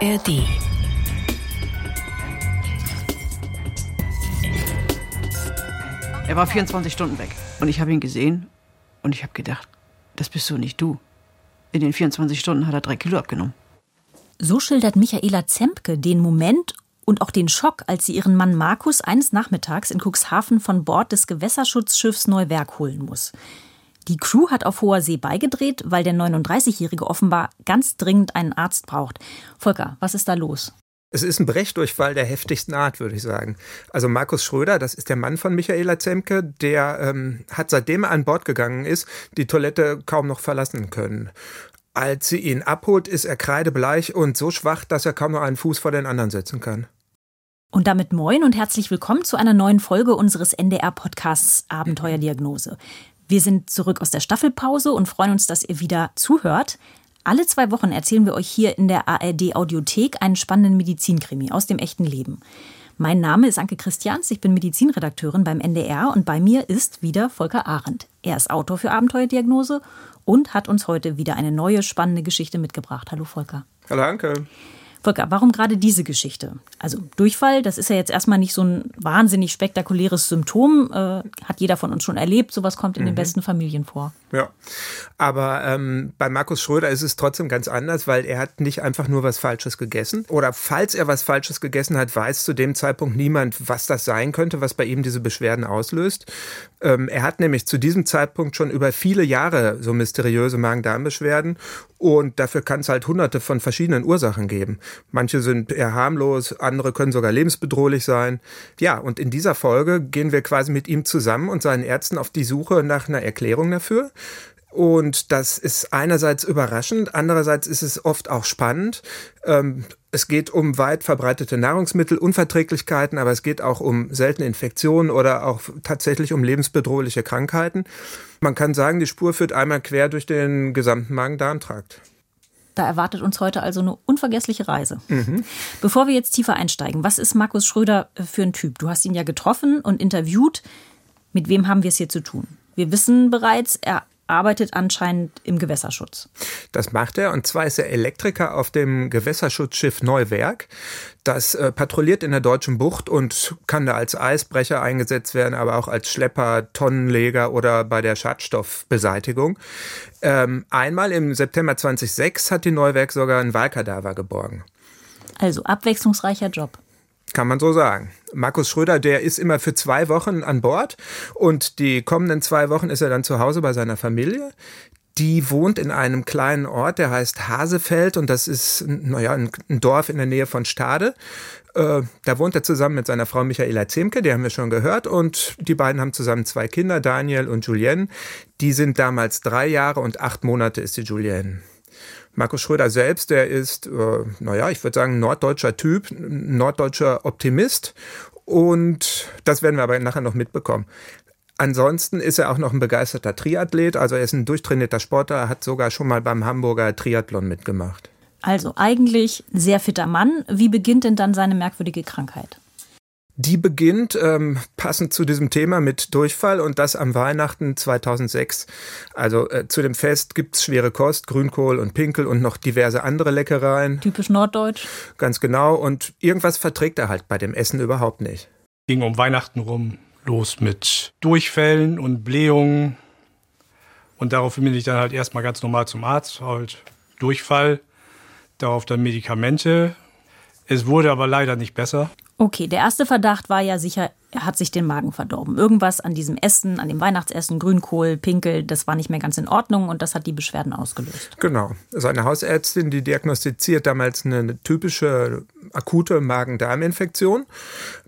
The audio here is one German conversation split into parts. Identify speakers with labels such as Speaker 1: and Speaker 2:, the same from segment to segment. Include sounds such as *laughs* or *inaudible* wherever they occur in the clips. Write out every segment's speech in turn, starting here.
Speaker 1: ARD.
Speaker 2: Er war 24 Stunden weg. Und ich habe ihn gesehen und ich habe gedacht, das bist du nicht du. In den 24 Stunden hat er drei Kilo abgenommen.
Speaker 3: So schildert Michaela Zempke den Moment und auch den Schock, als sie ihren Mann Markus eines Nachmittags in Cuxhaven von Bord des Gewässerschutzschiffs Neuwerk holen muss. Die Crew hat auf hoher See beigedreht, weil der 39-Jährige offenbar ganz dringend einen Arzt braucht. Volker, was ist da los?
Speaker 4: Es ist ein Brechdurchfall der heftigsten Art, würde ich sagen. Also Markus Schröder, das ist der Mann von Michaela Zemke, der ähm, hat seitdem er an Bord gegangen ist, die Toilette kaum noch verlassen können. Als sie ihn abholt, ist er kreidebleich und so schwach, dass er kaum noch einen Fuß vor den anderen setzen kann.
Speaker 3: Und damit moin und herzlich willkommen zu einer neuen Folge unseres NDR-Podcasts Abenteuerdiagnose. Wir sind zurück aus der Staffelpause und freuen uns, dass ihr wieder zuhört. Alle zwei Wochen erzählen wir euch hier in der ARD Audiothek einen spannenden Medizinkrimi aus dem echten Leben. Mein Name ist Anke Christians, ich bin Medizinredakteurin beim NDR und bei mir ist wieder Volker Arendt. Er ist Autor für Abenteuerdiagnose und hat uns heute wieder eine neue spannende Geschichte mitgebracht. Hallo Volker.
Speaker 4: Hallo Anke.
Speaker 3: Volker, warum gerade diese Geschichte? Also Durchfall, das ist ja jetzt erstmal nicht so ein wahnsinnig spektakuläres Symptom. Äh, hat jeder von uns schon erlebt. Sowas kommt in mhm. den besten Familien vor.
Speaker 4: Ja, aber ähm, bei Markus Schröder ist es trotzdem ganz anders, weil er hat nicht einfach nur was Falsches gegessen. Oder falls er was Falsches gegessen hat, weiß zu dem Zeitpunkt niemand, was das sein könnte, was bei ihm diese Beschwerden auslöst. Ähm, er hat nämlich zu diesem Zeitpunkt schon über viele Jahre so mysteriöse Magen-Darm-Beschwerden und dafür kann es halt hunderte von verschiedenen Ursachen geben. Manche sind eher harmlos, andere können sogar lebensbedrohlich sein. Ja, und in dieser Folge gehen wir quasi mit ihm zusammen und seinen Ärzten auf die Suche nach einer Erklärung dafür. Und das ist einerseits überraschend, andererseits ist es oft auch spannend. Ähm, es geht um weit verbreitete Nahrungsmittelunverträglichkeiten, aber es geht auch um seltene Infektionen oder auch tatsächlich um lebensbedrohliche Krankheiten. Man kann sagen, die Spur führt einmal quer durch den gesamten Magen-Darm-Trakt.
Speaker 3: Da erwartet uns heute also eine unvergessliche Reise. Mhm. Bevor wir jetzt tiefer einsteigen, was ist Markus Schröder für ein Typ? Du hast ihn ja getroffen und interviewt. Mit wem haben wir es hier zu tun? Wir wissen bereits, er arbeitet anscheinend im Gewässerschutz.
Speaker 4: Das macht er und zwar ist er Elektriker auf dem Gewässerschutzschiff Neuwerk. Das äh, patrouilliert in der deutschen Bucht und kann da als Eisbrecher eingesetzt werden, aber auch als Schlepper, Tonnenleger oder bei der Schadstoffbeseitigung. Ähm, einmal im September 2006 hat die Neuwerk sogar einen Wahlkadaver geborgen.
Speaker 3: Also abwechslungsreicher Job.
Speaker 4: Kann man so sagen. Markus Schröder, der ist immer für zwei Wochen an Bord und die kommenden zwei Wochen ist er dann zu Hause bei seiner Familie. Die wohnt in einem kleinen Ort, der heißt Hasefeld und das ist, naja, ein, Dorf in der Nähe von Stade. Äh, da wohnt er zusammen mit seiner Frau Michaela Zemke, die haben wir schon gehört und die beiden haben zusammen zwei Kinder, Daniel und Julienne. Die sind damals drei Jahre und acht Monate ist die Julienne. Markus Schröder selbst, der ist, äh, naja, ich würde sagen, norddeutscher Typ, norddeutscher Optimist. Und das werden wir aber nachher noch mitbekommen. Ansonsten ist er auch noch ein begeisterter Triathlet, also er ist ein durchtrainierter Sportler, hat sogar schon mal beim Hamburger Triathlon mitgemacht.
Speaker 3: Also eigentlich sehr fitter Mann. Wie beginnt denn dann seine merkwürdige Krankheit?
Speaker 4: Die beginnt ähm, passend zu diesem Thema mit Durchfall und das am Weihnachten 2006. Also äh, zu dem Fest gibt's schwere Kost, Grünkohl und Pinkel und noch diverse andere Leckereien.
Speaker 3: Typisch norddeutsch.
Speaker 4: Ganz genau. Und irgendwas verträgt er halt bei dem Essen überhaupt nicht.
Speaker 5: Ging um Weihnachten rum los mit Durchfällen und Blähungen. Und daraufhin bin ich dann halt erstmal ganz normal zum Arzt, halt Durchfall, darauf dann Medikamente. Es wurde aber leider nicht besser.
Speaker 3: Okay, der erste Verdacht war ja sicher, er hat sich den Magen verdorben. Irgendwas an diesem Essen, an dem Weihnachtsessen, Grünkohl, Pinkel, das war nicht mehr ganz in Ordnung und das hat die Beschwerden ausgelöst.
Speaker 4: Genau. Seine Hausärztin, die diagnostiziert damals eine typische akute Magen-Darm-Infektion,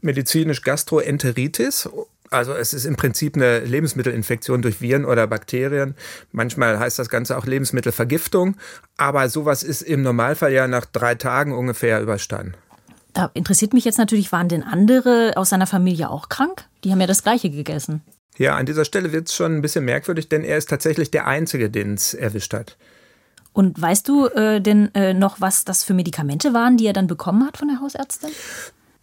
Speaker 4: medizinisch Gastroenteritis. Also es ist im Prinzip eine Lebensmittelinfektion durch Viren oder Bakterien. Manchmal heißt das Ganze auch Lebensmittelvergiftung. Aber sowas ist im Normalfall ja nach drei Tagen ungefähr überstanden.
Speaker 3: Da interessiert mich jetzt natürlich, waren denn andere aus seiner Familie auch krank? Die haben ja das Gleiche gegessen.
Speaker 4: Ja, an dieser Stelle wird es schon ein bisschen merkwürdig, denn er ist tatsächlich der Einzige, den es erwischt hat.
Speaker 3: Und weißt du äh, denn äh, noch, was das für Medikamente waren, die er dann bekommen hat von der Hausärztin?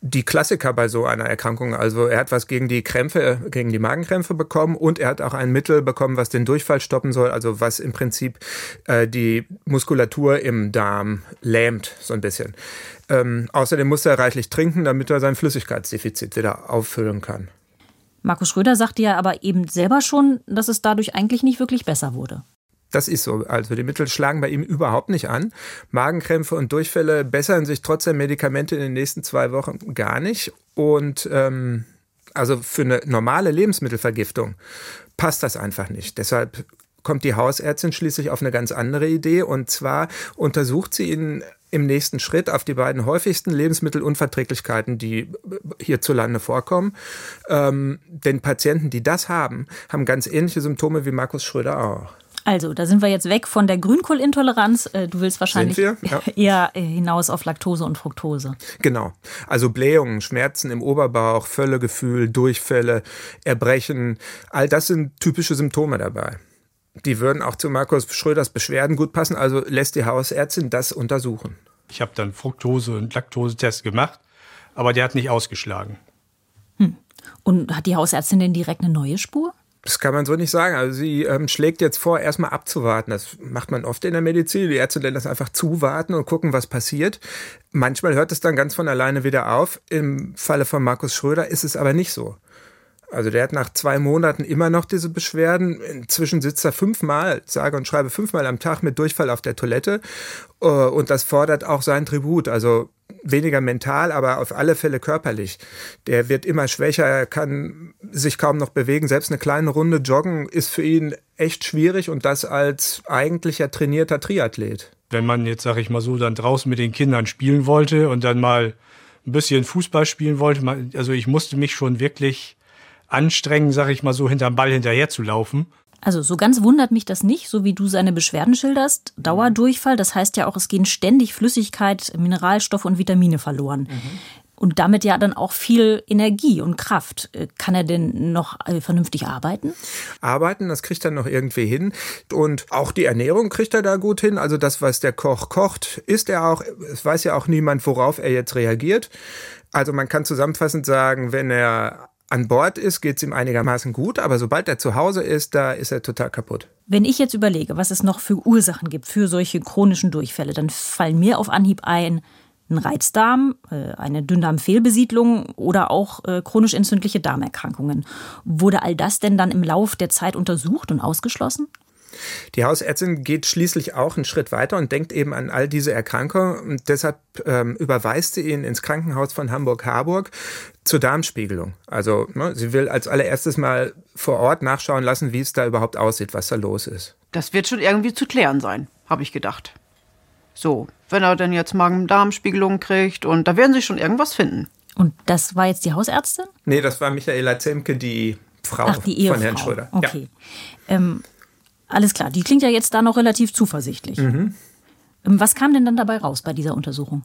Speaker 4: Die Klassiker bei so einer Erkrankung. Also er hat was gegen die Krämpfe, gegen die Magenkrämpfe bekommen und er hat auch ein Mittel bekommen, was den Durchfall stoppen soll, also was im Prinzip äh, die Muskulatur im Darm lähmt, so ein bisschen. Ähm, außerdem muss er reichlich trinken, damit er sein Flüssigkeitsdefizit wieder auffüllen kann.
Speaker 3: Markus Schröder sagte ja aber eben selber schon, dass es dadurch eigentlich nicht wirklich besser wurde.
Speaker 4: Das ist so. Also die Mittel schlagen bei ihm überhaupt nicht an. Magenkrämpfe und Durchfälle bessern sich trotz der Medikamente in den nächsten zwei Wochen gar nicht. Und ähm, also für eine normale Lebensmittelvergiftung passt das einfach nicht. Deshalb kommt die Hausärztin schließlich auf eine ganz andere Idee. Und zwar untersucht sie ihn im nächsten Schritt auf die beiden häufigsten Lebensmittelunverträglichkeiten, die hierzulande vorkommen. Ähm, denn Patienten, die das haben, haben ganz ähnliche Symptome wie Markus Schröder auch.
Speaker 3: Also, da sind wir jetzt weg von der Grünkohlintoleranz. Äh, du willst wahrscheinlich ja. *laughs* eher äh, hinaus auf Laktose und Fructose.
Speaker 4: Genau. Also Blähungen, Schmerzen im Oberbauch, Völlegefühl, Durchfälle, Erbrechen, all das sind typische Symptome dabei. Die würden auch zu Markus Schröders Beschwerden gut passen, also lässt die Hausärztin das untersuchen.
Speaker 5: Ich habe dann Fructose- und Laktosetest gemacht, aber der hat nicht ausgeschlagen.
Speaker 3: Hm. Und hat die Hausärztin denn direkt eine neue Spur?
Speaker 4: Das kann man so nicht sagen. Also sie ähm, schlägt jetzt vor, erstmal abzuwarten. Das macht man oft in der Medizin. Die Ärzte nennen das einfach zuwarten und gucken, was passiert. Manchmal hört es dann ganz von alleine wieder auf. Im Falle von Markus Schröder ist es aber nicht so. Also der hat nach zwei Monaten immer noch diese Beschwerden. Inzwischen sitzt er fünfmal, sage und schreibe fünfmal am Tag mit Durchfall auf der Toilette. Äh, und das fordert auch sein Tribut. Also weniger mental, aber auf alle Fälle körperlich. Der wird immer schwächer, er kann sich kaum noch bewegen. Selbst eine kleine Runde joggen ist für ihn echt schwierig und das als eigentlicher trainierter Triathlet.
Speaker 5: Wenn man jetzt, sag ich mal so, dann draußen mit den Kindern spielen wollte und dann mal ein bisschen Fußball spielen wollte, also ich musste mich schon wirklich anstrengen, sag ich mal so, hinterm Ball hinterher zu laufen.
Speaker 3: Also so ganz wundert mich das nicht, so wie du seine Beschwerden schilderst. Dauerdurchfall, das heißt ja auch, es gehen ständig Flüssigkeit, Mineralstoffe und Vitamine verloren. Mhm. Und damit ja dann auch viel Energie und Kraft. Äh, kann er denn noch äh, vernünftig arbeiten?
Speaker 4: Arbeiten, das kriegt er noch irgendwie hin. Und auch die Ernährung kriegt er da gut hin. Also das, was der Koch kocht, isst er auch. Es weiß ja auch niemand, worauf er jetzt reagiert. Also man kann zusammenfassend sagen, wenn er an Bord ist, geht es ihm einigermaßen gut, aber sobald er zu Hause ist, da ist er total kaputt.
Speaker 3: Wenn ich jetzt überlege, was es noch für Ursachen gibt für solche chronischen Durchfälle, dann fallen mir auf Anhieb ein, ein Reizdarm, äh, eine Dünndarmfehlbesiedlung oder auch äh, chronisch entzündliche Darmerkrankungen. Wurde all das denn dann im Lauf der Zeit untersucht und ausgeschlossen?
Speaker 4: Die Hausärztin geht schließlich auch einen Schritt weiter und denkt eben an all diese Erkrankungen und deshalb ähm, überweist sie ihn ins Krankenhaus von Hamburg-Harburg zur Darmspiegelung. Also ne, sie will als allererstes mal vor Ort nachschauen lassen, wie es da überhaupt aussieht, was da los ist.
Speaker 2: Das wird schon irgendwie zu klären sein, habe ich gedacht. So, wenn er denn jetzt Magen-Darm-Spiegelung kriegt und da werden sie schon irgendwas finden.
Speaker 3: Und das war jetzt die Hausärztin?
Speaker 4: Nee, das war Michaela Zemke, die Frau
Speaker 3: Ach, die
Speaker 4: von Herrn Schröder.
Speaker 3: Okay. Ja. Ähm, alles klar, die klingt ja jetzt da noch relativ zuversichtlich. Mhm. Ähm, was kam denn dann dabei raus bei dieser Untersuchung?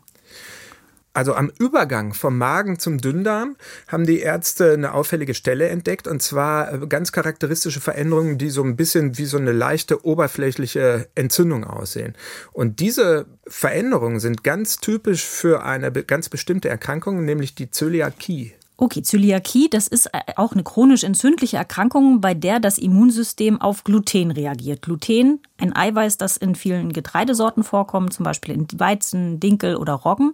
Speaker 4: Also am Übergang vom Magen zum Dünndarm haben die Ärzte eine auffällige Stelle entdeckt und zwar äh, ganz charakteristische Veränderungen, die so ein bisschen wie so eine leichte oberflächliche Entzündung aussehen. Und diese Veränderungen sind ganz typisch für eine ganz bestimmte Erkrankung, nämlich die Zöliakie.
Speaker 3: Okay, Zöliakie, das ist äh, auch eine chronisch entzündliche Erkrankung, bei der das Immunsystem auf Gluten reagiert. Gluten, ein Eiweiß, das in vielen Getreidesorten vorkommt, zum Beispiel in Weizen, Dinkel oder Roggen.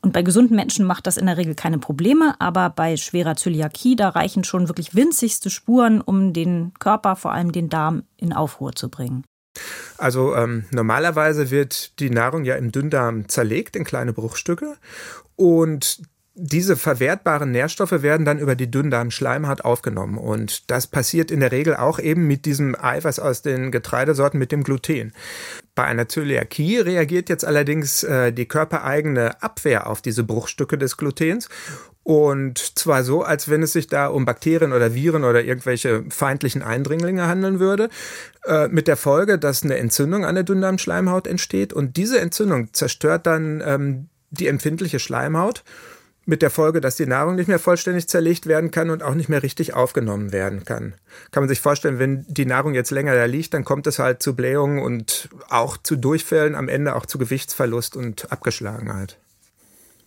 Speaker 3: Und bei gesunden Menschen macht das in der Regel keine Probleme, aber bei schwerer Zöliakie, da reichen schon wirklich winzigste Spuren, um den Körper, vor allem den Darm, in Aufruhr zu bringen.
Speaker 4: Also ähm, normalerweise wird die Nahrung ja im Dünndarm zerlegt in kleine Bruchstücke und diese verwertbaren Nährstoffe werden dann über die Dünndarmschleimhaut aufgenommen. Und das passiert in der Regel auch eben mit diesem Eiweiß aus den Getreidesorten mit dem Gluten. Bei einer Zöliakie reagiert jetzt allerdings äh, die körpereigene Abwehr auf diese Bruchstücke des Glutens. Und zwar so, als wenn es sich da um Bakterien oder Viren oder irgendwelche feindlichen Eindringlinge handeln würde, äh, mit der Folge, dass eine Entzündung an der Dünndarmschleimhaut entsteht. Und diese Entzündung zerstört dann ähm, die empfindliche Schleimhaut mit der Folge, dass die Nahrung nicht mehr vollständig zerlegt werden kann und auch nicht mehr richtig aufgenommen werden kann. Kann man sich vorstellen, wenn die Nahrung jetzt länger da liegt, dann kommt es halt zu Blähungen und auch zu Durchfällen, am Ende auch zu Gewichtsverlust und Abgeschlagenheit.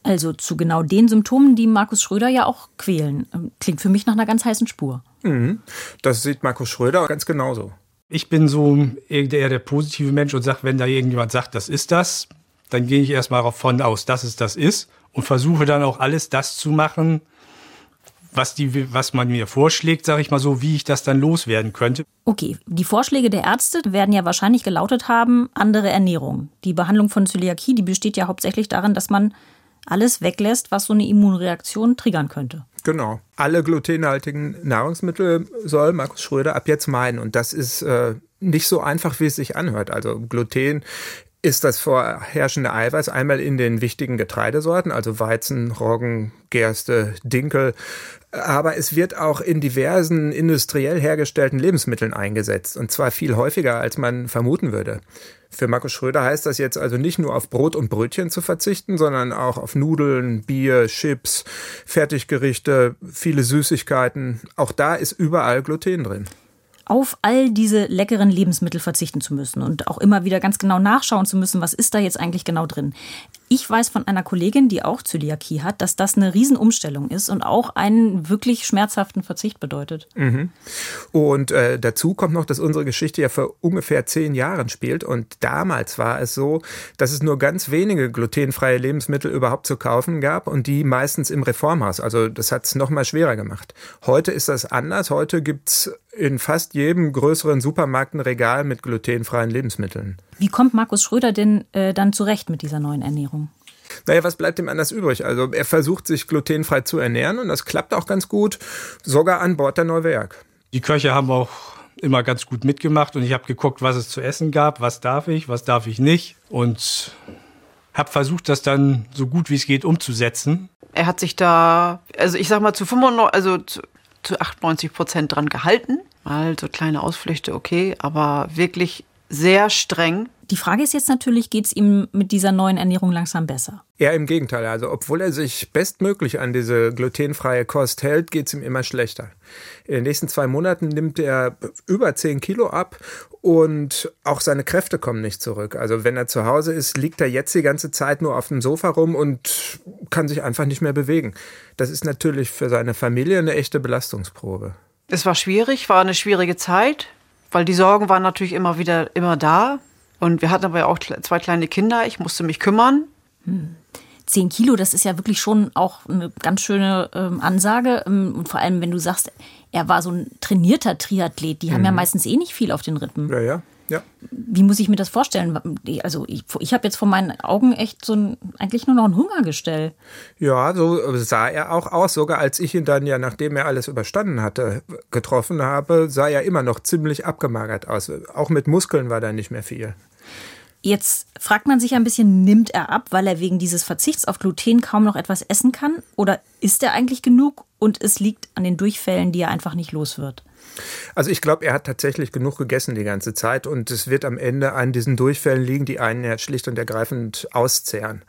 Speaker 3: Also zu genau den Symptomen, die Markus Schröder ja auch quälen. Ähm, klingt für mich nach einer ganz heißen Spur.
Speaker 4: Mhm. Das sieht Markus Schröder ganz genauso.
Speaker 5: Ich bin so eher der positive Mensch und sage, wenn da irgendjemand sagt, das ist das, dann gehe ich erstmal davon aus, dass es das ist und versuche dann auch alles das zu machen, was, die, was man mir vorschlägt, sage ich mal so, wie ich das dann loswerden könnte.
Speaker 3: Okay, die Vorschläge der Ärzte werden ja wahrscheinlich gelautet haben, andere Ernährung. Die Behandlung von Zöliakie, die besteht ja hauptsächlich darin, dass man alles weglässt, was so eine Immunreaktion triggern könnte.
Speaker 4: Genau. Alle glutenhaltigen Nahrungsmittel soll Markus Schröder ab jetzt meiden. Und das ist äh, nicht so einfach, wie es sich anhört. Also Gluten ist das vorherrschende Eiweiß einmal in den wichtigen Getreidesorten, also Weizen, Roggen, Gerste, Dinkel, aber es wird auch in diversen industriell hergestellten Lebensmitteln eingesetzt und zwar viel häufiger, als man vermuten würde. Für Markus Schröder heißt das jetzt also nicht nur auf Brot und Brötchen zu verzichten, sondern auch auf Nudeln, Bier, Chips, Fertiggerichte, viele Süßigkeiten. Auch da ist überall Gluten drin
Speaker 3: auf all diese leckeren Lebensmittel verzichten zu müssen und auch immer wieder ganz genau nachschauen zu müssen, was ist da jetzt eigentlich genau drin. Ich weiß von einer Kollegin, die auch Zöliakie hat, dass das eine Riesenumstellung ist und auch einen wirklich schmerzhaften Verzicht bedeutet.
Speaker 4: Mhm. Und äh, dazu kommt noch, dass unsere Geschichte ja vor ungefähr zehn Jahren spielt. Und damals war es so, dass es nur ganz wenige glutenfreie Lebensmittel überhaupt zu kaufen gab und die meistens im Reformhaus. Also das hat es noch mal schwerer gemacht. Heute ist das anders. Heute gibt es in fast jedem größeren Supermarkt ein Regal mit glutenfreien Lebensmitteln.
Speaker 3: Wie kommt Markus Schröder denn äh, dann zurecht mit dieser neuen Ernährung?
Speaker 4: Naja, was bleibt ihm anders übrig? Also er versucht sich glutenfrei zu ernähren und das klappt auch ganz gut, sogar an Bord der Neuwerk.
Speaker 5: Die Köche haben auch immer ganz gut mitgemacht und ich habe geguckt, was es zu essen gab, was darf ich, was darf ich nicht und habe versucht, das dann so gut wie es geht umzusetzen.
Speaker 2: Er hat sich da, also ich sag mal zu 95, also zu, zu 98 Prozent dran gehalten. Mal so kleine Ausflüchte, okay, aber wirklich sehr streng.
Speaker 3: Die Frage ist jetzt natürlich, geht es ihm mit dieser neuen Ernährung langsam besser?
Speaker 4: Eher im Gegenteil. Also obwohl er sich bestmöglich an diese glutenfreie Kost hält, geht es ihm immer schlechter. In den nächsten zwei Monaten nimmt er über 10 Kilo ab und auch seine Kräfte kommen nicht zurück. Also wenn er zu Hause ist, liegt er jetzt die ganze Zeit nur auf dem Sofa rum und kann sich einfach nicht mehr bewegen. Das ist natürlich für seine Familie eine echte Belastungsprobe.
Speaker 2: Es war schwierig, war eine schwierige Zeit weil die Sorgen waren natürlich immer wieder immer da. Und wir hatten aber auch zwei kleine Kinder. Ich musste mich kümmern.
Speaker 3: Hm. Zehn Kilo, das ist ja wirklich schon auch eine ganz schöne ähm, Ansage. Ähm, und vor allem, wenn du sagst, er war so ein trainierter Triathlet, die haben ja mhm. meistens eh nicht viel auf den Rippen.
Speaker 4: Ja, ja. Ja.
Speaker 3: Wie muss ich mir das vorstellen? Also ich, ich habe jetzt vor meinen Augen echt so ein, eigentlich nur noch ein Hungergestell.
Speaker 4: Ja, so sah er auch aus. Sogar als ich ihn dann ja, nachdem er alles überstanden hatte, getroffen habe, sah er immer noch ziemlich abgemagert aus. Auch mit Muskeln war da nicht mehr viel.
Speaker 3: Jetzt fragt man sich ein bisschen, nimmt er ab, weil er wegen dieses Verzichts auf Gluten kaum noch etwas essen kann? Oder isst er eigentlich genug und es liegt an den Durchfällen, die er einfach nicht los wird?
Speaker 4: Also ich glaube, er hat tatsächlich genug gegessen die ganze Zeit und es wird am Ende an diesen Durchfällen liegen, die einen ja schlicht und ergreifend auszehren.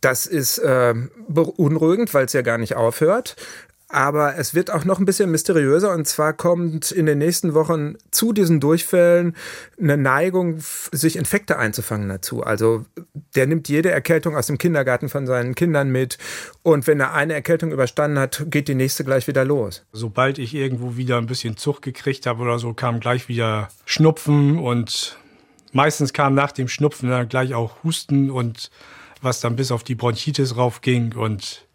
Speaker 4: Das ist äh, beunruhigend, weil es ja gar nicht aufhört. Aber es wird auch noch ein bisschen mysteriöser und zwar kommt in den nächsten Wochen zu diesen Durchfällen eine Neigung, sich Infekte einzufangen dazu. Also der nimmt jede Erkältung aus dem Kindergarten von seinen Kindern mit und wenn er eine Erkältung überstanden hat, geht die nächste gleich wieder los.
Speaker 5: Sobald ich irgendwo wieder ein bisschen Zug gekriegt habe oder so, kam gleich wieder Schnupfen und meistens kam nach dem Schnupfen dann gleich auch Husten und was dann bis auf die Bronchitis raufging und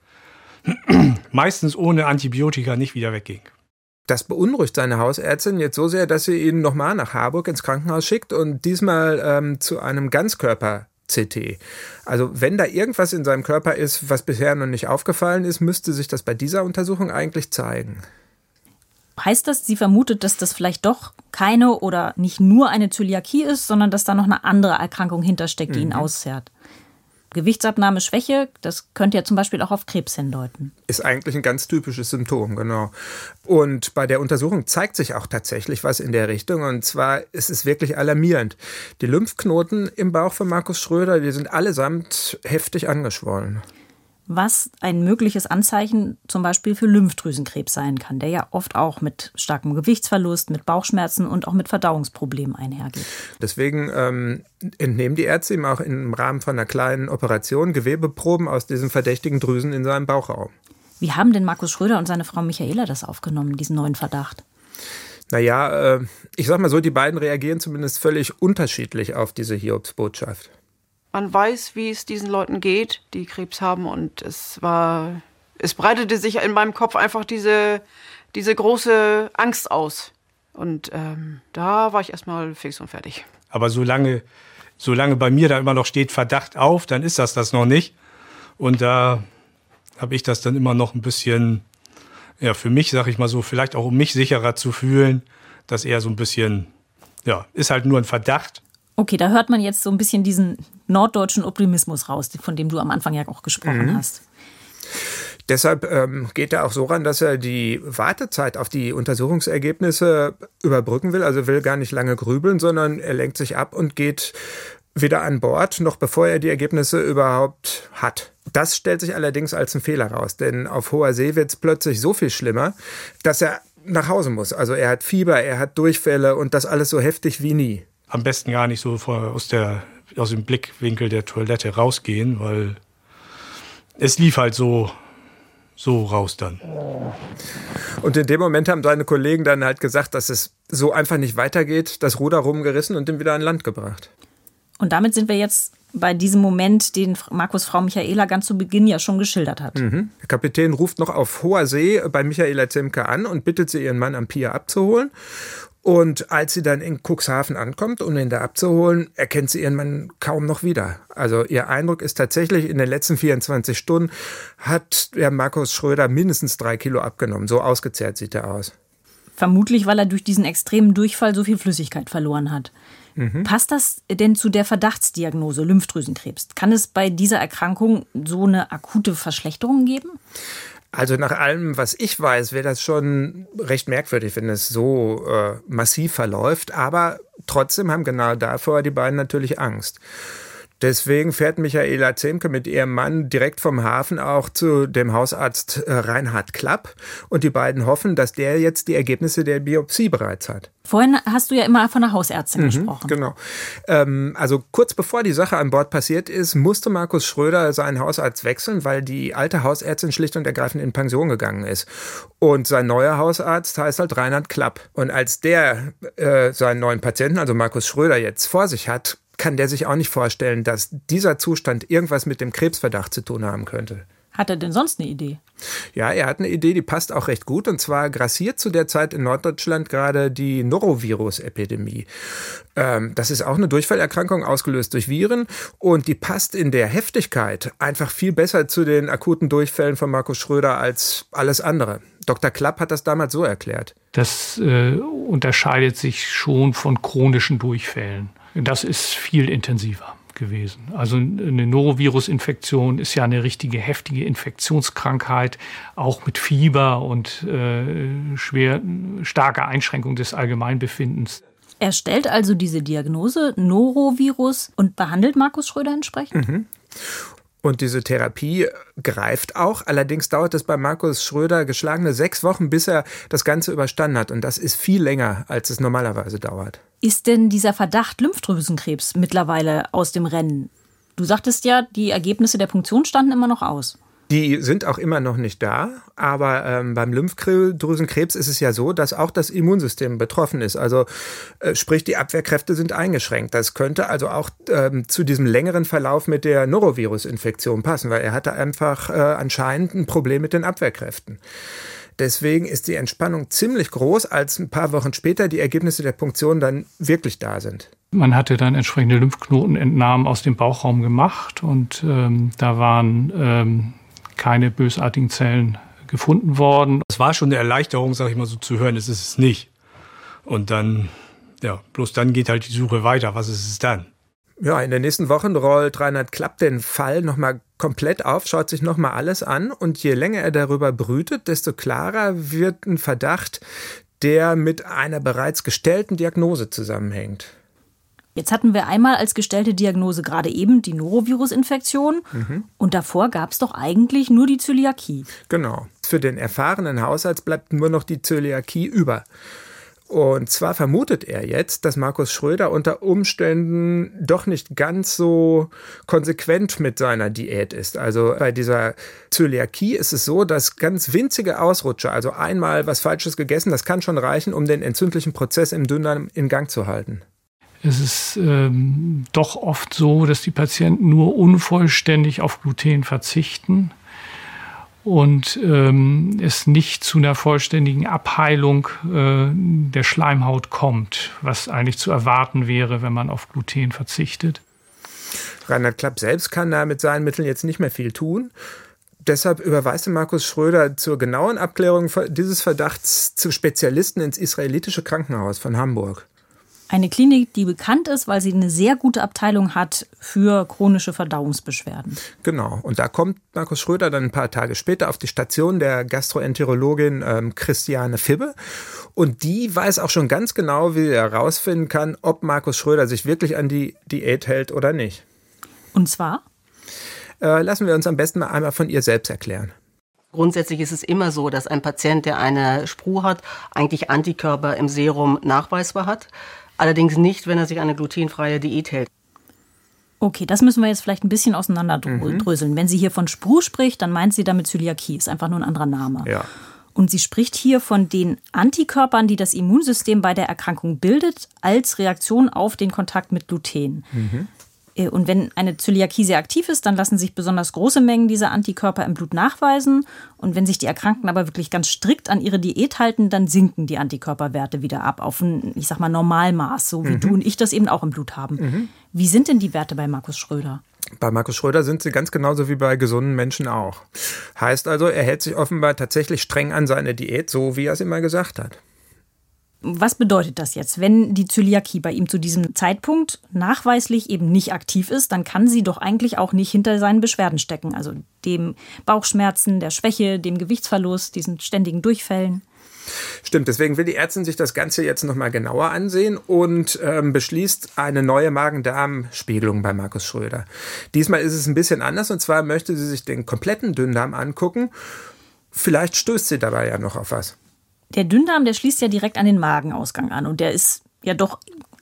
Speaker 5: meistens ohne Antibiotika nicht wieder wegging.
Speaker 4: Das beunruhigt seine Hausärztin jetzt so sehr, dass sie ihn nochmal nach Harburg ins Krankenhaus schickt und diesmal ähm, zu einem Ganzkörper-CT. Also wenn da irgendwas in seinem Körper ist, was bisher noch nicht aufgefallen ist, müsste sich das bei dieser Untersuchung eigentlich zeigen.
Speaker 3: Heißt das, sie vermutet, dass das vielleicht doch keine oder nicht nur eine Zöliakie ist, sondern dass da noch eine andere Erkrankung hintersteckt, die mhm. ihn auszehrt? Gewichtsabnahme, Schwäche, das könnte ja zum Beispiel auch auf Krebs hindeuten.
Speaker 4: Ist eigentlich ein ganz typisches Symptom, genau. Und bei der Untersuchung zeigt sich auch tatsächlich was in der Richtung. Und zwar ist es wirklich alarmierend. Die Lymphknoten im Bauch von Markus Schröder, die sind allesamt heftig angeschwollen.
Speaker 3: Was ein mögliches Anzeichen zum Beispiel für Lymphdrüsenkrebs sein kann, der ja oft auch mit starkem Gewichtsverlust, mit Bauchschmerzen und auch mit Verdauungsproblemen einhergeht.
Speaker 4: Deswegen ähm, entnehmen die Ärzte ihm auch im Rahmen von einer kleinen Operation Gewebeproben aus diesen verdächtigen Drüsen in seinem Bauchraum.
Speaker 3: Wie haben denn Markus Schröder und seine Frau Michaela das aufgenommen, diesen neuen Verdacht?
Speaker 4: Naja, äh, ich sag mal so, die beiden reagieren zumindest völlig unterschiedlich auf diese Hiobsbotschaft.
Speaker 2: Man weiß, wie es diesen Leuten geht, die Krebs haben. Und es war, es breitete sich in meinem Kopf einfach diese, diese große Angst aus. Und ähm, da war ich erstmal fix und fertig.
Speaker 5: Aber solange, solange bei mir da immer noch steht Verdacht auf, dann ist das das noch nicht. Und da habe ich das dann immer noch ein bisschen, ja, für mich, sag ich mal so, vielleicht auch um mich sicherer zu fühlen, dass er so ein bisschen, ja, ist halt nur ein Verdacht.
Speaker 3: Okay, da hört man jetzt so ein bisschen diesen norddeutschen Optimismus raus, von dem du am Anfang ja auch gesprochen mhm. hast.
Speaker 4: Deshalb ähm, geht er auch so ran, dass er die Wartezeit auf die Untersuchungsergebnisse überbrücken will. Also will gar nicht lange grübeln, sondern er lenkt sich ab und geht wieder an Bord, noch bevor er die Ergebnisse überhaupt hat. Das stellt sich allerdings als ein Fehler raus, denn auf hoher See wird es plötzlich so viel schlimmer, dass er nach Hause muss. Also er hat Fieber, er hat Durchfälle und das alles so heftig wie nie
Speaker 5: am besten gar nicht so vor, aus, der, aus dem Blickwinkel der Toilette rausgehen, weil es lief halt so, so raus dann.
Speaker 4: Und in dem Moment haben deine Kollegen dann halt gesagt, dass es so einfach nicht weitergeht, das Ruder rumgerissen und den wieder an Land gebracht.
Speaker 3: Und damit sind wir jetzt bei diesem Moment, den Markus Frau Michaela ganz zu Beginn ja schon geschildert hat.
Speaker 4: Mhm. Der Kapitän ruft noch auf hoher See bei Michaela Zemke an und bittet sie, ihren Mann am Pier abzuholen. Und als sie dann in Cuxhaven ankommt, um ihn da abzuholen, erkennt sie ihren Mann kaum noch wieder. Also ihr Eindruck ist tatsächlich, in den letzten 24 Stunden hat der Markus Schröder mindestens drei Kilo abgenommen. So ausgezehrt sieht er aus.
Speaker 3: Vermutlich, weil er durch diesen extremen Durchfall so viel Flüssigkeit verloren hat. Mhm. Passt das denn zu der Verdachtsdiagnose Lymphdrüsenkrebs? Kann es bei dieser Erkrankung so eine akute Verschlechterung geben?
Speaker 4: Also nach allem, was ich weiß, wäre das schon recht merkwürdig, wenn es so äh, massiv verläuft. Aber trotzdem haben genau davor die beiden natürlich Angst. Deswegen fährt Michaela Zemke mit ihrem Mann direkt vom Hafen auch zu dem Hausarzt äh, Reinhard Klapp und die beiden hoffen, dass der jetzt die Ergebnisse der Biopsie bereits hat.
Speaker 3: Vorhin hast du ja immer von der Hausärztin mhm, gesprochen.
Speaker 4: Genau. Ähm, also kurz bevor die Sache an Bord passiert ist, musste Markus Schröder seinen Hausarzt wechseln, weil die alte Hausärztin schlicht und ergreifend in Pension gegangen ist. Und sein neuer Hausarzt heißt halt Reinhard Klapp. Und als der äh, seinen neuen Patienten, also Markus Schröder, jetzt vor sich hat, kann der sich auch nicht vorstellen, dass dieser Zustand irgendwas mit dem Krebsverdacht zu tun haben könnte.
Speaker 3: Hat er denn sonst eine Idee?
Speaker 4: Ja, er hat eine Idee, die passt auch recht gut. Und zwar grassiert zu der Zeit in Norddeutschland gerade die Norovirus-Epidemie. Ähm, das ist auch eine Durchfallerkrankung ausgelöst durch Viren. Und die passt in der Heftigkeit einfach viel besser zu den akuten Durchfällen von Markus Schröder als alles andere. Dr. Klapp hat das damals so erklärt.
Speaker 1: Das äh, unterscheidet sich schon von chronischen Durchfällen. Das ist viel intensiver gewesen. Also eine Norovirus-Infektion ist ja eine richtige heftige Infektionskrankheit, auch mit Fieber und äh, schwer starker Einschränkung des Allgemeinbefindens.
Speaker 3: Er stellt also diese Diagnose Norovirus und behandelt Markus Schröder entsprechend? Mhm.
Speaker 4: Und diese Therapie greift auch. Allerdings dauert es bei Markus Schröder geschlagene sechs Wochen, bis er das Ganze überstanden hat. Und das ist viel länger, als es normalerweise dauert.
Speaker 3: Ist denn dieser Verdacht Lymphdrüsenkrebs mittlerweile aus dem Rennen? Du sagtest ja, die Ergebnisse der Punktion standen immer noch aus.
Speaker 4: Die sind auch immer noch nicht da, aber ähm, beim Lymphdrüsenkrebs ist es ja so, dass auch das Immunsystem betroffen ist. Also äh, sprich, die Abwehrkräfte sind eingeschränkt. Das könnte also auch ähm, zu diesem längeren Verlauf mit der Norovirus-Infektion passen, weil er hatte einfach äh, anscheinend ein Problem mit den Abwehrkräften. Deswegen ist die Entspannung ziemlich groß, als ein paar Wochen später die Ergebnisse der Punktion dann wirklich da sind.
Speaker 1: Man hatte dann entsprechende Lymphknotenentnahmen aus dem Bauchraum gemacht und ähm, da waren ähm, keine bösartigen Zellen gefunden worden.
Speaker 5: Es war schon eine Erleichterung, sage ich mal so, zu hören, es ist es nicht. Und dann, ja, bloß dann geht halt die Suche weiter. Was ist es dann?
Speaker 4: Ja, in den nächsten Wochen rollt Reinhard Klapp den Fall nochmal komplett auf, schaut sich nochmal alles an und je länger er darüber brütet, desto klarer wird ein Verdacht, der mit einer bereits gestellten Diagnose zusammenhängt.
Speaker 3: Jetzt hatten wir einmal als gestellte Diagnose gerade eben die Norovirus-Infektion mhm. und davor gab es doch eigentlich nur die Zöliakie.
Speaker 4: Genau. Für den erfahrenen Hausarzt bleibt nur noch die Zöliakie über. Und zwar vermutet er jetzt, dass Markus Schröder unter Umständen doch nicht ganz so konsequent mit seiner Diät ist. Also bei dieser Zöliakie ist es so, dass ganz winzige Ausrutscher, also einmal was Falsches gegessen, das kann schon reichen, um den entzündlichen Prozess im Dünndarm in Gang zu halten.
Speaker 1: Es ist ähm, doch oft so, dass die Patienten nur unvollständig auf Gluten verzichten und ähm, es nicht zu einer vollständigen Abheilung äh, der Schleimhaut kommt, was eigentlich zu erwarten wäre, wenn man auf Gluten verzichtet.
Speaker 4: Reinhard Klapp selbst kann da mit seinen Mitteln jetzt nicht mehr viel tun. Deshalb überweist Markus Schröder zur genauen Abklärung dieses Verdachts zu Spezialisten ins israelitische Krankenhaus von Hamburg.
Speaker 3: Eine Klinik, die bekannt ist, weil sie eine sehr gute Abteilung hat für chronische Verdauungsbeschwerden.
Speaker 4: Genau. Und da kommt Markus Schröder dann ein paar Tage später auf die Station der Gastroenterologin ähm, Christiane Fibbe. Und die weiß auch schon ganz genau, wie er herausfinden kann, ob Markus Schröder sich wirklich an die Diät hält oder nicht.
Speaker 3: Und zwar?
Speaker 4: Äh, lassen wir uns am besten mal einmal von ihr selbst erklären.
Speaker 6: Grundsätzlich ist es immer so, dass ein Patient, der eine Spru hat, eigentlich Antikörper im Serum nachweisbar hat. Allerdings nicht, wenn er sich eine glutenfreie Diät hält.
Speaker 3: Okay, das müssen wir jetzt vielleicht ein bisschen auseinanderdröseln. Mhm. Wenn sie hier von Spru spricht, dann meint sie damit Zöliakie, ist einfach nur ein anderer Name.
Speaker 4: Ja.
Speaker 3: Und sie spricht hier von den Antikörpern, die das Immunsystem bei der Erkrankung bildet, als Reaktion auf den Kontakt mit Gluten. Mhm. Äh, und wenn eine Zöliakie sehr aktiv ist, dann lassen sich besonders große Mengen dieser Antikörper im Blut nachweisen. Und wenn sich die Erkrankten aber wirklich ganz strikt an ihre Diät halten, dann sinken die Antikörperwerte wieder ab auf ein, ich sag mal, Normalmaß, so wie mhm. du und ich das eben auch im Blut haben. Mhm. Wie sind denn die Werte bei Markus Schröder?
Speaker 4: Bei Markus Schröder sind sie ganz genauso wie bei gesunden Menschen auch. Heißt also, er hält sich offenbar tatsächlich streng an seine Diät, so wie er es immer gesagt hat.
Speaker 3: Was bedeutet das jetzt? Wenn die Zöliakie bei ihm zu diesem Zeitpunkt nachweislich eben nicht aktiv ist, dann kann sie doch eigentlich auch nicht hinter seinen Beschwerden stecken. Also dem Bauchschmerzen, der Schwäche, dem Gewichtsverlust, diesen ständigen Durchfällen.
Speaker 4: Stimmt, deswegen will die Ärztin sich das Ganze jetzt nochmal genauer ansehen und ähm, beschließt eine neue Magen-Darm-Spiegelung bei Markus Schröder. Diesmal ist es ein bisschen anders und zwar möchte sie sich den kompletten Dünndarm angucken. Vielleicht stößt sie dabei ja noch auf was.
Speaker 3: Der Dünndarm, der schließt ja direkt an den Magenausgang an und der ist ja doch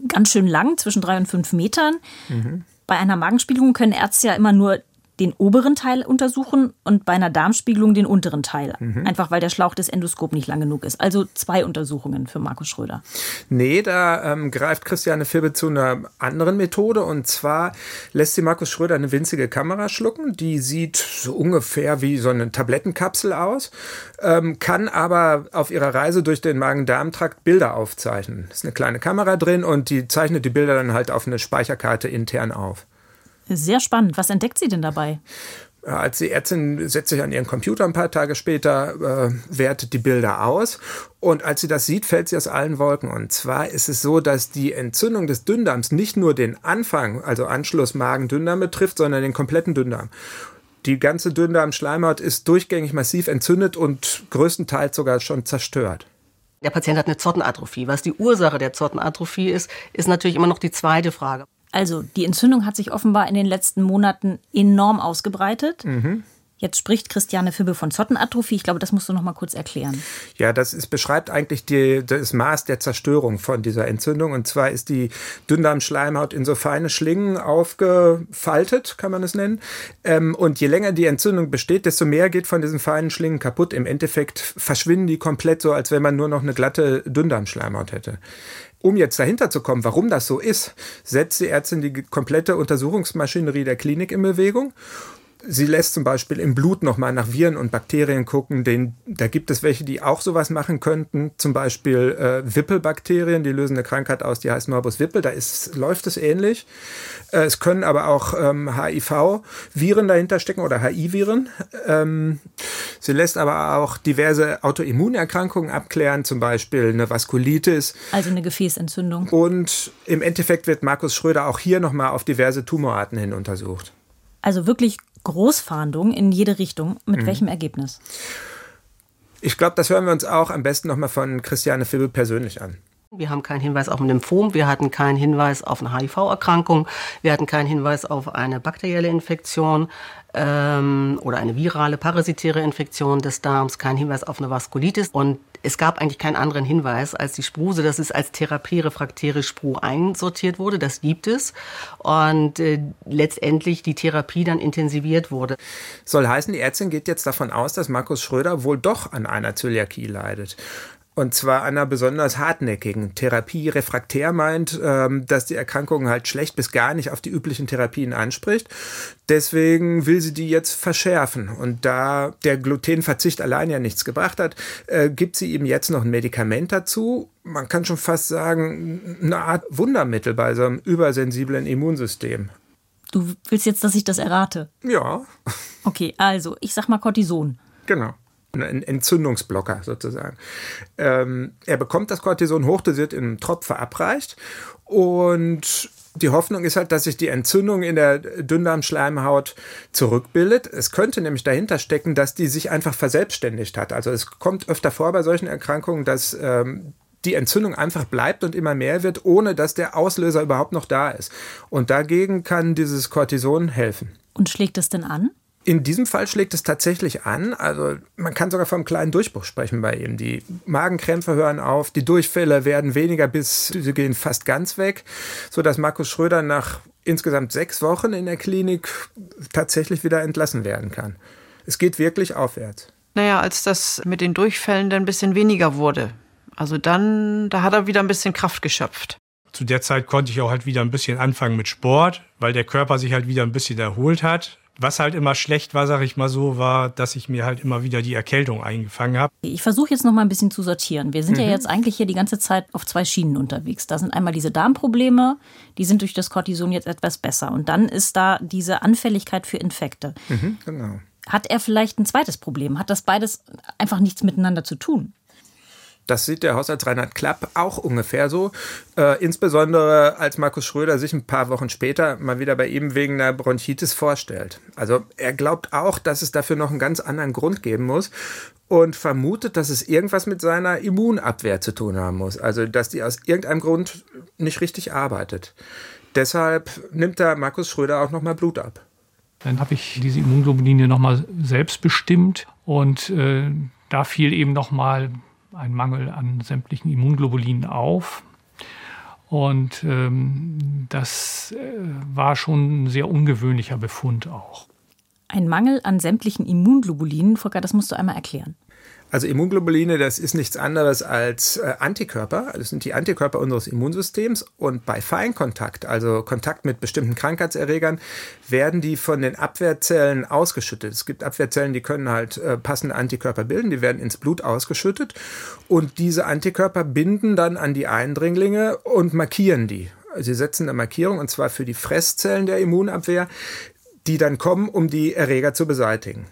Speaker 3: ganz schön lang, zwischen drei und fünf Metern. Mhm. Bei einer Magenspiegelung können Ärzte ja immer nur den oberen Teil untersuchen und bei einer Darmspiegelung den unteren Teil. Mhm. Einfach weil der Schlauch des Endoskop nicht lang genug ist. Also zwei Untersuchungen für Markus Schröder.
Speaker 4: Nee, da ähm, greift Christiane Fibbe zu einer anderen Methode. Und zwar lässt sie Markus Schröder eine winzige Kamera schlucken. Die sieht so ungefähr wie so eine Tablettenkapsel aus, ähm, kann aber auf ihrer Reise durch den Magen-Darm-Trakt Bilder aufzeichnen. ist eine kleine Kamera drin und die zeichnet die Bilder dann halt auf eine Speicherkarte intern auf.
Speaker 3: Sehr spannend. Was entdeckt sie denn dabei?
Speaker 4: Als die Ärztin setzt sich an ihren Computer ein paar Tage später, äh, wertet die Bilder aus. Und als sie das sieht, fällt sie aus allen Wolken. Und zwar ist es so, dass die Entzündung des Dünndarms nicht nur den Anfang, also Anschluss Magen-Dünndarm betrifft, sondern den kompletten Dünndarm. Die ganze Dünndarmschleimhaut ist durchgängig massiv entzündet und größtenteils sogar schon zerstört.
Speaker 6: Der Patient hat eine Zottenatrophie. Was die Ursache der Zottenatrophie ist, ist natürlich immer noch die zweite Frage.
Speaker 3: Also die Entzündung hat sich offenbar in den letzten Monaten enorm ausgebreitet. Mhm. Jetzt spricht Christiane Fibbe von Zottenatrophie. Ich glaube, das musst du noch mal kurz erklären.
Speaker 4: Ja, das ist, beschreibt eigentlich die, das Maß der Zerstörung von dieser Entzündung. Und zwar ist die Dünndarmschleimhaut in so feine Schlingen aufgefaltet, kann man es nennen. Ähm, und je länger die Entzündung besteht, desto mehr geht von diesen feinen Schlingen kaputt. Im Endeffekt verschwinden die komplett so, als wenn man nur noch eine glatte Dünndarmschleimhaut hätte. Um jetzt dahinter zu kommen, warum das so ist, setzt die Ärztin die komplette Untersuchungsmaschinerie der Klinik in Bewegung Sie lässt zum Beispiel im Blut nochmal nach Viren und Bakterien gucken. Den, da gibt es welche, die auch sowas machen könnten. Zum Beispiel äh, Wippelbakterien, die lösen eine Krankheit aus, die heißt Morbus Wippel. Da ist, läuft es ähnlich. Äh, es können aber auch ähm, HIV-Viren dahinter stecken oder HIV-Viren. Ähm, sie lässt aber auch diverse Autoimmunerkrankungen abklären, zum Beispiel eine Vaskulitis.
Speaker 3: Also eine Gefäßentzündung.
Speaker 4: Und im Endeffekt wird Markus Schröder auch hier nochmal auf diverse Tumorarten hin untersucht.
Speaker 3: Also wirklich Großfahndung in jede Richtung. Mit mhm. welchem Ergebnis?
Speaker 4: Ich glaube, das hören wir uns auch am besten nochmal von Christiane Fibbe persönlich an.
Speaker 6: Wir haben keinen Hinweis auf ein Lymphom, wir hatten keinen Hinweis auf eine HIV-Erkrankung, wir hatten keinen Hinweis auf eine bakterielle Infektion ähm, oder eine virale, parasitäre Infektion des Darms, keinen Hinweis auf eine Vaskulitis und es gab eigentlich keinen anderen Hinweis als die Spruse, dass es als therapierefraktäre Spru einsortiert wurde. Das gibt es. Und äh, letztendlich die Therapie dann intensiviert wurde.
Speaker 4: Soll heißen, die Ärztin geht jetzt davon aus, dass Markus Schröder wohl doch an einer Zöliakie leidet. Und zwar einer besonders hartnäckigen Therapie. Refraktär meint, ähm, dass die Erkrankung halt schlecht bis gar nicht auf die üblichen Therapien anspricht. Deswegen will sie die jetzt verschärfen. Und da der Glutenverzicht allein ja nichts gebracht hat, äh, gibt sie ihm jetzt noch ein Medikament dazu. Man kann schon fast sagen, eine Art Wundermittel bei so einem übersensiblen Immunsystem.
Speaker 3: Du willst jetzt, dass ich das errate?
Speaker 4: Ja.
Speaker 3: Okay, also ich sag mal Cortison.
Speaker 4: Genau ein Entzündungsblocker sozusagen. Ähm, er bekommt das Cortison hochdosiert in einem Tropf verabreicht und die Hoffnung ist halt, dass sich die Entzündung in der Dünndarmschleimhaut zurückbildet. Es könnte nämlich dahinter stecken, dass die sich einfach verselbstständigt hat. Also es kommt öfter vor bei solchen Erkrankungen, dass ähm, die Entzündung einfach bleibt und immer mehr wird, ohne dass der Auslöser überhaupt noch da ist. Und dagegen kann dieses Cortison helfen.
Speaker 3: Und schlägt es denn an?
Speaker 4: In diesem Fall schlägt es tatsächlich an. Also man kann sogar vom kleinen Durchbruch sprechen bei ihm. Die Magenkrämpfe hören auf, die Durchfälle werden weniger bis sie gehen fast ganz weg, so dass Markus Schröder nach insgesamt sechs Wochen in der Klinik tatsächlich wieder entlassen werden kann. Es geht wirklich aufwärts.
Speaker 2: Naja, als das mit den Durchfällen dann ein bisschen weniger wurde. Also dann, da hat er wieder ein bisschen Kraft geschöpft.
Speaker 5: Zu der Zeit konnte ich auch halt wieder ein bisschen anfangen mit Sport, weil der Körper sich halt wieder ein bisschen erholt hat. Was halt immer schlecht war, sag ich mal so, war, dass ich mir halt immer wieder die Erkältung eingefangen habe.
Speaker 3: Ich versuche jetzt noch mal ein bisschen zu sortieren. Wir sind mhm. ja jetzt eigentlich hier die ganze Zeit auf zwei Schienen unterwegs. Da sind einmal diese Darmprobleme, die sind durch das Cortison jetzt etwas besser. Und dann ist da diese Anfälligkeit für Infekte.
Speaker 4: Mhm, genau.
Speaker 3: Hat er vielleicht ein zweites Problem? Hat das beides einfach nichts miteinander zu tun?
Speaker 4: Das sieht der Hausarzt Reinhard Klapp auch ungefähr so. Äh, insbesondere als Markus Schröder sich ein paar Wochen später mal wieder bei ihm wegen einer Bronchitis vorstellt. Also er glaubt auch, dass es dafür noch einen ganz anderen Grund geben muss und vermutet, dass es irgendwas mit seiner Immunabwehr zu tun haben muss. Also dass die aus irgendeinem Grund nicht richtig arbeitet. Deshalb nimmt da Markus Schröder auch nochmal Blut ab.
Speaker 1: Dann habe ich diese Immunglobuline nochmal selbst bestimmt und äh, da fiel eben nochmal ein Mangel an sämtlichen Immunglobulinen auf. Und ähm, das äh, war schon ein sehr ungewöhnlicher Befund auch.
Speaker 3: Ein Mangel an sämtlichen Immunglobulinen, Volker, das musst du einmal erklären.
Speaker 4: Also Immunglobuline, das ist nichts anderes als äh, Antikörper. Das sind die Antikörper unseres Immunsystems. Und bei Feinkontakt, also Kontakt mit bestimmten Krankheitserregern, werden die von den Abwehrzellen ausgeschüttet. Es gibt Abwehrzellen, die können halt äh, passende Antikörper bilden. Die werden ins Blut ausgeschüttet. Und diese Antikörper binden dann an die Eindringlinge und markieren die. Sie setzen eine Markierung, und zwar für die Fresszellen der Immunabwehr, die dann kommen, um die Erreger zu beseitigen.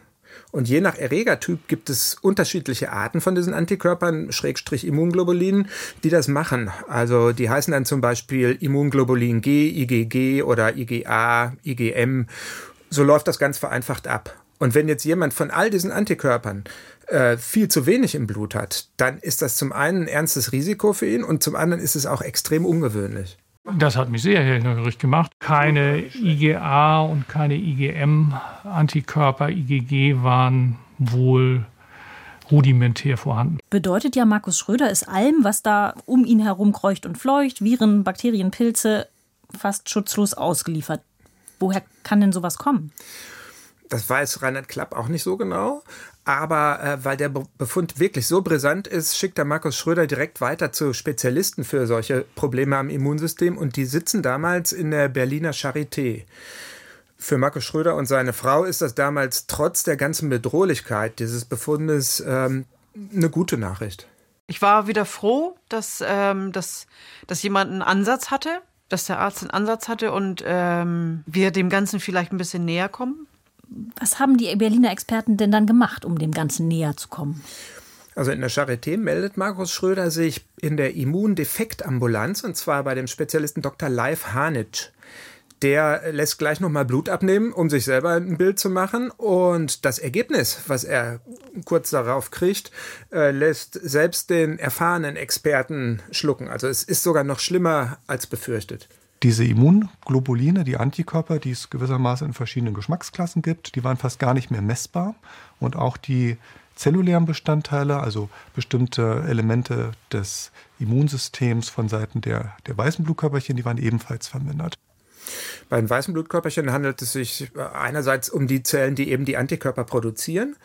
Speaker 4: Und je nach Erregertyp gibt es unterschiedliche Arten von diesen Antikörpern, Schrägstrich Immunglobulinen, die das machen. Also die heißen dann zum Beispiel Immunglobulin G, IgG oder IgA, IgM. So läuft das ganz vereinfacht ab. Und wenn jetzt jemand von all diesen Antikörpern äh, viel zu wenig im Blut hat, dann ist das zum einen ein ernstes Risiko für ihn und zum anderen ist es auch extrem ungewöhnlich.
Speaker 1: Das hat mich sehr hellhörig gemacht. Keine IgA und keine IgM-Antikörper, IgG waren wohl rudimentär vorhanden.
Speaker 3: Bedeutet ja, Markus Schröder ist allem, was da um ihn herum kreucht und fleucht, Viren, Bakterien, Pilze, fast schutzlos ausgeliefert. Woher kann denn sowas kommen?
Speaker 4: Das weiß Reinhard Klapp auch nicht so genau. Aber äh, weil der Befund wirklich so brisant ist, schickt der Markus Schröder direkt weiter zu Spezialisten für solche Probleme am Immunsystem und die sitzen damals in der Berliner Charité. Für Markus Schröder und seine Frau ist das damals trotz der ganzen Bedrohlichkeit dieses Befundes ähm, eine gute Nachricht.
Speaker 2: Ich war wieder froh, dass, ähm, dass, dass jemand einen Ansatz hatte, dass der Arzt einen Ansatz hatte und ähm, wir dem Ganzen vielleicht ein bisschen näher kommen.
Speaker 3: Was haben die Berliner Experten denn dann gemacht, um dem Ganzen näher zu kommen?
Speaker 4: Also in der Charité meldet Markus Schröder sich in der Immundefektambulanz und zwar bei dem Spezialisten Dr. Leif Hanitsch. der lässt gleich nochmal Blut abnehmen, um sich selber ein Bild zu machen. Und das Ergebnis, was er kurz darauf kriegt, äh, lässt selbst den erfahrenen Experten schlucken. Also es ist sogar noch schlimmer als befürchtet.
Speaker 7: Diese Immunglobuline, die Antikörper, die es gewissermaßen in verschiedenen Geschmacksklassen gibt, die waren fast gar nicht mehr messbar. Und auch die zellulären Bestandteile, also bestimmte Elemente des Immunsystems von Seiten der, der weißen Blutkörperchen, die waren ebenfalls vermindert.
Speaker 4: Bei den weißen Blutkörperchen handelt es sich einerseits um die Zellen, die eben die Antikörper produzieren.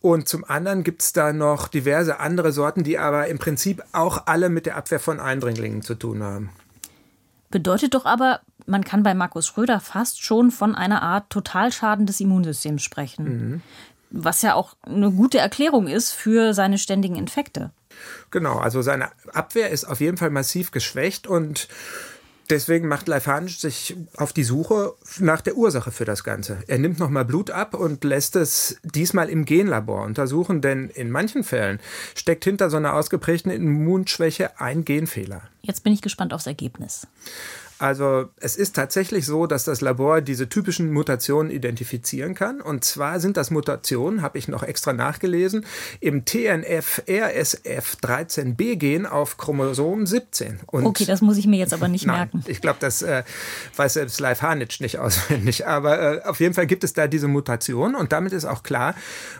Speaker 4: Und zum anderen gibt es da noch diverse andere Sorten, die aber im Prinzip auch alle mit der Abwehr von Eindringlingen zu tun haben.
Speaker 3: Bedeutet doch aber, man kann bei Markus Schröder fast schon von einer Art Totalschaden des Immunsystems sprechen. Mhm. Was ja auch eine gute Erklärung ist für seine ständigen Infekte.
Speaker 4: Genau, also seine Abwehr ist auf jeden Fall massiv geschwächt und Deswegen macht Leifanisch sich auf die Suche nach der Ursache für das Ganze. Er nimmt nochmal Blut ab und lässt es diesmal im Genlabor untersuchen, denn in manchen Fällen steckt hinter so einer ausgeprägten Immunschwäche ein Genfehler.
Speaker 3: Jetzt bin ich gespannt aufs Ergebnis.
Speaker 4: Also es ist tatsächlich so, dass das Labor diese typischen Mutationen identifizieren kann. Und zwar sind das Mutationen, habe ich noch extra nachgelesen, im TNF-RSF13b-Gen auf Chromosom 17.
Speaker 3: Und okay, das muss ich mir jetzt aber nicht
Speaker 4: nein,
Speaker 3: merken.
Speaker 4: Ich glaube, das äh, weiß selbst Leif Harnitsch nicht auswendig. *laughs* Aber äh, auf jeden Fall gibt es da diese Mutation und damit ist auch klar,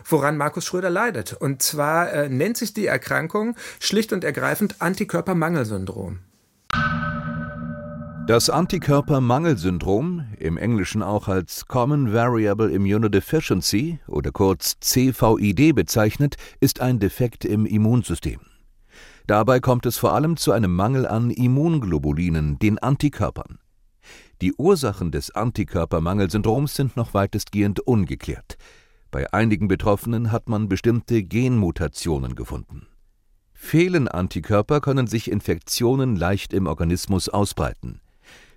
Speaker 4: woran Markus Schröder leidet. Und zwar äh, nennt sich die Erkrankung schlicht und ergreifend Antikörpermangelsyndrom.
Speaker 8: Das Antikörpermangelsyndrom, im Englischen auch als Common Variable Immunodeficiency oder kurz CVID bezeichnet, ist ein Defekt im Immunsystem. Dabei kommt es vor allem zu einem Mangel an Immunglobulinen, den Antikörpern. Die Ursachen des Antikörpermangelsyndroms sind noch weitestgehend ungeklärt. Bei einigen Betroffenen hat man bestimmte Genmutationen gefunden. Fehlen Antikörper können sich Infektionen leicht im Organismus ausbreiten.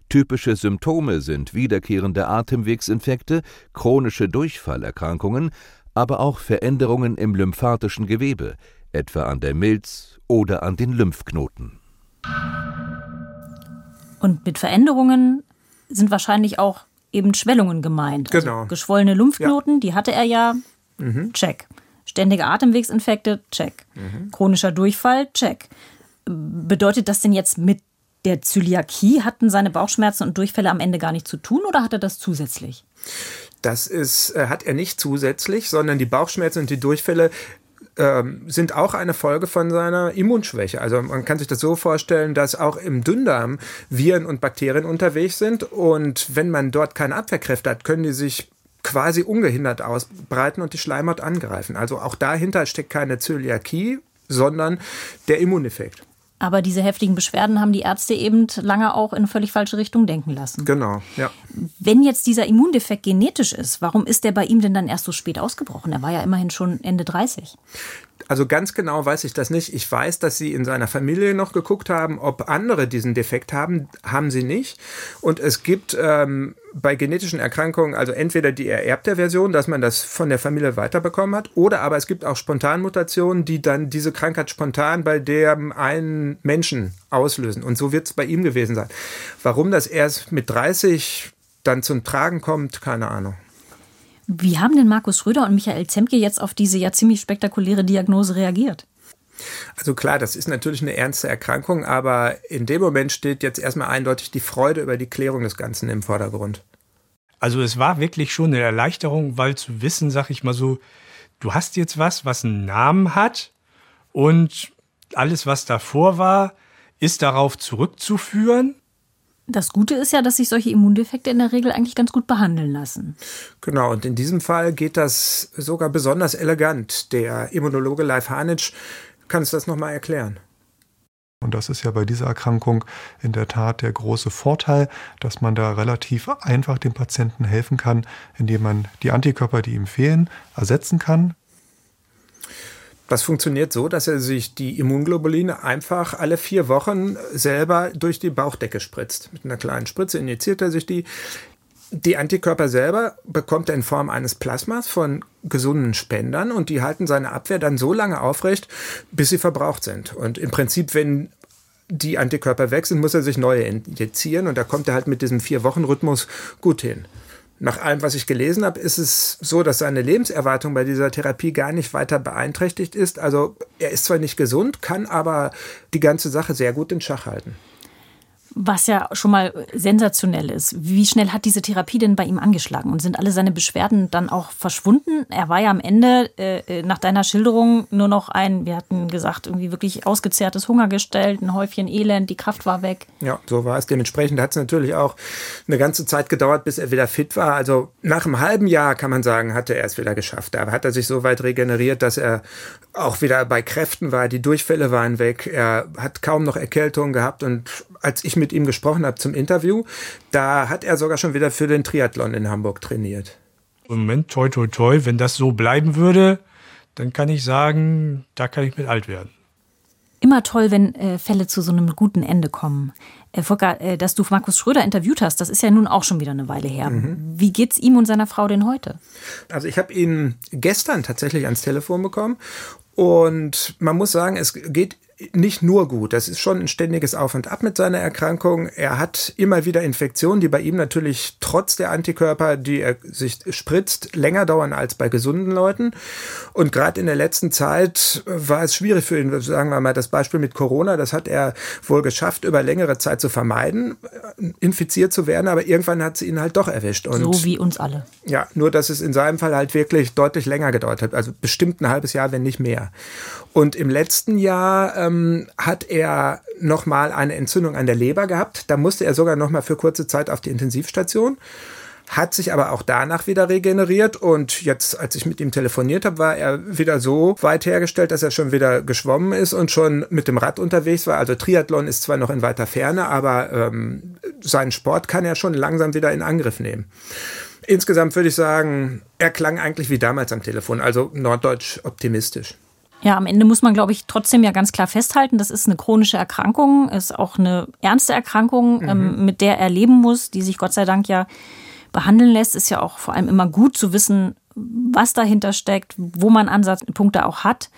Speaker 8: Typische Symptome sind wiederkehrende Atemwegsinfekte, chronische Durchfallerkrankungen, aber auch Veränderungen im lymphatischen Gewebe, etwa an der Milz oder an den Lymphknoten.
Speaker 3: Und mit Veränderungen sind wahrscheinlich auch eben Schwellungen gemeint. Also genau. geschwollene Lymphknoten, ja. die hatte er ja. Mhm. Check. Ständige Atemwegsinfekte, check. Mhm. Chronischer Durchfall, check. Bedeutet das denn jetzt mit der Zöliakie hatten seine Bauchschmerzen und Durchfälle am Ende gar nicht zu tun oder hat er das zusätzlich?
Speaker 4: Das ist, äh, hat er nicht zusätzlich, sondern die Bauchschmerzen und die Durchfälle ähm, sind auch eine Folge von seiner Immunschwäche. Also man kann sich das so vorstellen, dass auch im Dünndarm Viren und Bakterien unterwegs sind und wenn man dort keine Abwehrkräfte hat, können die sich quasi ungehindert ausbreiten und die Schleimhaut angreifen. Also auch dahinter steckt keine Zöliakie, sondern der Immuneffekt.
Speaker 3: Aber diese heftigen Beschwerden haben die Ärzte eben lange auch in völlig falsche Richtung denken lassen.
Speaker 4: Genau, ja.
Speaker 3: Wenn jetzt dieser Immundefekt genetisch ist, warum ist der bei ihm denn dann erst so spät ausgebrochen? Er war ja immerhin schon Ende 30.
Speaker 4: Also ganz genau weiß ich das nicht. Ich weiß, dass sie in seiner Familie noch geguckt haben, ob andere diesen Defekt haben. Haben sie nicht. Und es gibt ähm, bei genetischen Erkrankungen also entweder die ererbte Version, dass man das von der Familie weiterbekommen hat, oder aber es gibt auch Spontanmutationen, die dann diese Krankheit spontan bei dem einen Menschen auslösen. Und so wird es bei ihm gewesen sein. Warum das erst mit 30 dann zum Tragen kommt, keine Ahnung.
Speaker 3: Wie haben denn Markus Schröder und Michael Zemke jetzt auf diese ja ziemlich spektakuläre Diagnose reagiert?
Speaker 4: Also klar, das ist natürlich eine ernste Erkrankung, aber in dem Moment steht jetzt erstmal eindeutig die Freude über die Klärung des Ganzen im Vordergrund.
Speaker 5: Also es war wirklich schon eine Erleichterung, weil zu wissen, sag ich mal so, du hast jetzt was, was einen Namen hat und alles, was davor war, ist darauf zurückzuführen.
Speaker 3: Das Gute ist ja, dass sich solche Immundefekte in der Regel eigentlich ganz gut behandeln lassen.
Speaker 4: Genau, und in diesem Fall geht das sogar besonders elegant. Der Immunologe Leif Hanitsch Kannst du das nochmal erklären?
Speaker 7: Und das ist ja bei dieser Erkrankung in der Tat der große Vorteil, dass man da relativ einfach dem Patienten helfen kann, indem man die Antikörper, die ihm fehlen, ersetzen kann.
Speaker 4: Das funktioniert so, dass er sich die Immunglobuline einfach alle vier Wochen selber durch die Bauchdecke spritzt. Mit einer kleinen Spritze injiziert er sich die. Die Antikörper selber bekommt er in Form eines Plasmas von gesunden Spendern und die halten seine Abwehr dann so lange aufrecht, bis sie verbraucht sind. Und im Prinzip, wenn die Antikörper weg sind, muss er sich neue injizieren und da kommt er halt mit diesem Vier-Wochen-Rhythmus gut hin. Nach allem, was ich gelesen habe, ist es so, dass seine Lebenserwartung bei dieser Therapie gar nicht weiter beeinträchtigt ist. Also er ist zwar nicht gesund, kann aber die ganze Sache sehr gut in Schach halten.
Speaker 3: Was ja schon mal sensationell ist. Wie schnell hat diese Therapie denn bei ihm angeschlagen? Und sind alle seine Beschwerden dann auch verschwunden? Er war ja am Ende äh, äh nach deiner Schilderung nur noch ein, wir hatten gesagt, irgendwie wirklich ausgezehrtes Hungergestell, ein Häufchen Elend, die Kraft war weg.
Speaker 4: Ja, so war es. Dementsprechend hat es natürlich auch eine ganze Zeit gedauert, bis er wieder fit war. Also nach einem halben Jahr, kann man sagen, hatte er es wieder geschafft. Da hat er sich so weit regeneriert, dass er auch wieder bei Kräften war. Die Durchfälle waren weg. Er hat kaum noch Erkältung gehabt und als ich mit ihm gesprochen habe zum Interview, da hat er sogar schon wieder für den Triathlon in Hamburg trainiert.
Speaker 5: Im Moment, toi, toi, toi, wenn das so bleiben würde, dann kann ich sagen, da kann ich mit alt werden.
Speaker 3: Immer toll, wenn äh, Fälle zu so einem guten Ende kommen. Äh, Volker, äh, dass du Markus Schröder interviewt hast, das ist ja nun auch schon wieder eine Weile her. Mhm. Wie geht's ihm und seiner Frau denn heute?
Speaker 4: Also ich habe ihn gestern tatsächlich ans Telefon bekommen und man muss sagen, es geht nicht nur gut. Das ist schon ein ständiges Auf und Ab mit seiner Erkrankung. Er hat immer wieder Infektionen, die bei ihm natürlich trotz der Antikörper, die er sich spritzt, länger dauern als bei gesunden Leuten. Und gerade in der letzten Zeit war es schwierig für ihn, sagen wir mal das Beispiel mit Corona, das hat er wohl geschafft, über längere Zeit zu vermeiden, infiziert zu werden, aber irgendwann hat sie ihn halt doch erwischt.
Speaker 3: Und so wie uns alle.
Speaker 4: Ja, nur dass es in seinem Fall halt wirklich deutlich länger gedauert hat, also bestimmt ein halbes Jahr, wenn nicht mehr. Und im letzten Jahr ähm, hat er nochmal eine Entzündung an der Leber gehabt. Da musste er sogar nochmal für kurze Zeit auf die Intensivstation. Hat sich aber auch danach wieder regeneriert und jetzt, als ich mit ihm telefoniert habe, war er wieder so weit hergestellt, dass er schon wieder geschwommen ist und schon mit dem Rad unterwegs war. Also Triathlon ist zwar noch in weiter Ferne, aber ähm, seinen Sport kann er schon langsam wieder in Angriff nehmen. Insgesamt würde ich sagen, er klang eigentlich wie damals am Telefon, also norddeutsch optimistisch.
Speaker 3: Ja, am Ende muss man, glaube ich, trotzdem ja ganz klar festhalten, das ist eine chronische Erkrankung, ist auch eine ernste Erkrankung, mhm. ähm, mit der er leben muss, die sich Gott sei Dank ja behandeln lässt. Ist ja auch vor allem immer gut zu wissen, was dahinter steckt, wo man Ansatzpunkte auch hat.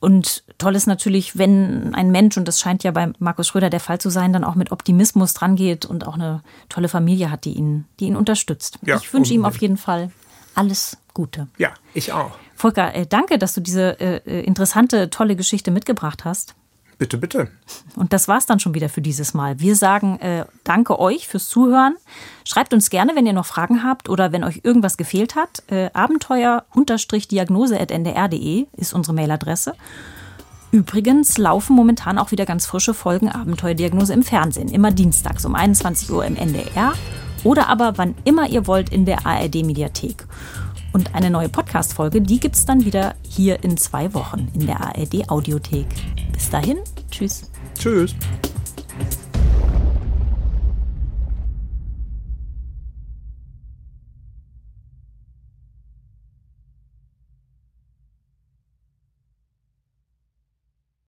Speaker 3: Und toll ist natürlich, wenn ein Mensch, und das scheint ja bei Markus Schröder der Fall zu sein, dann auch mit Optimismus drangeht und auch eine tolle Familie hat, die ihn, die ihn unterstützt. Ja, ich wünsche ihm auf jeden Fall alles Gute.
Speaker 4: Ja, ich auch.
Speaker 3: Volker, äh, danke, dass du diese äh, äh, interessante, tolle Geschichte mitgebracht hast.
Speaker 4: Bitte, bitte.
Speaker 3: Und das war's dann schon wieder für dieses Mal. Wir sagen äh, danke euch fürs Zuhören. Schreibt uns gerne, wenn ihr noch Fragen habt oder wenn euch irgendwas gefehlt hat. Äh, Abenteuer-diagnose.ndr.de ist unsere Mailadresse. Übrigens laufen momentan auch wieder ganz frische Folgen Abenteuerdiagnose im Fernsehen. Immer dienstags um 21 Uhr im NDR oder aber wann immer ihr wollt in der ARD-Mediathek. Und eine neue Podcast-Folge, die gibt es dann wieder hier in zwei Wochen in der ARD Audiothek. Bis dahin, tschüss.
Speaker 4: Tschüss.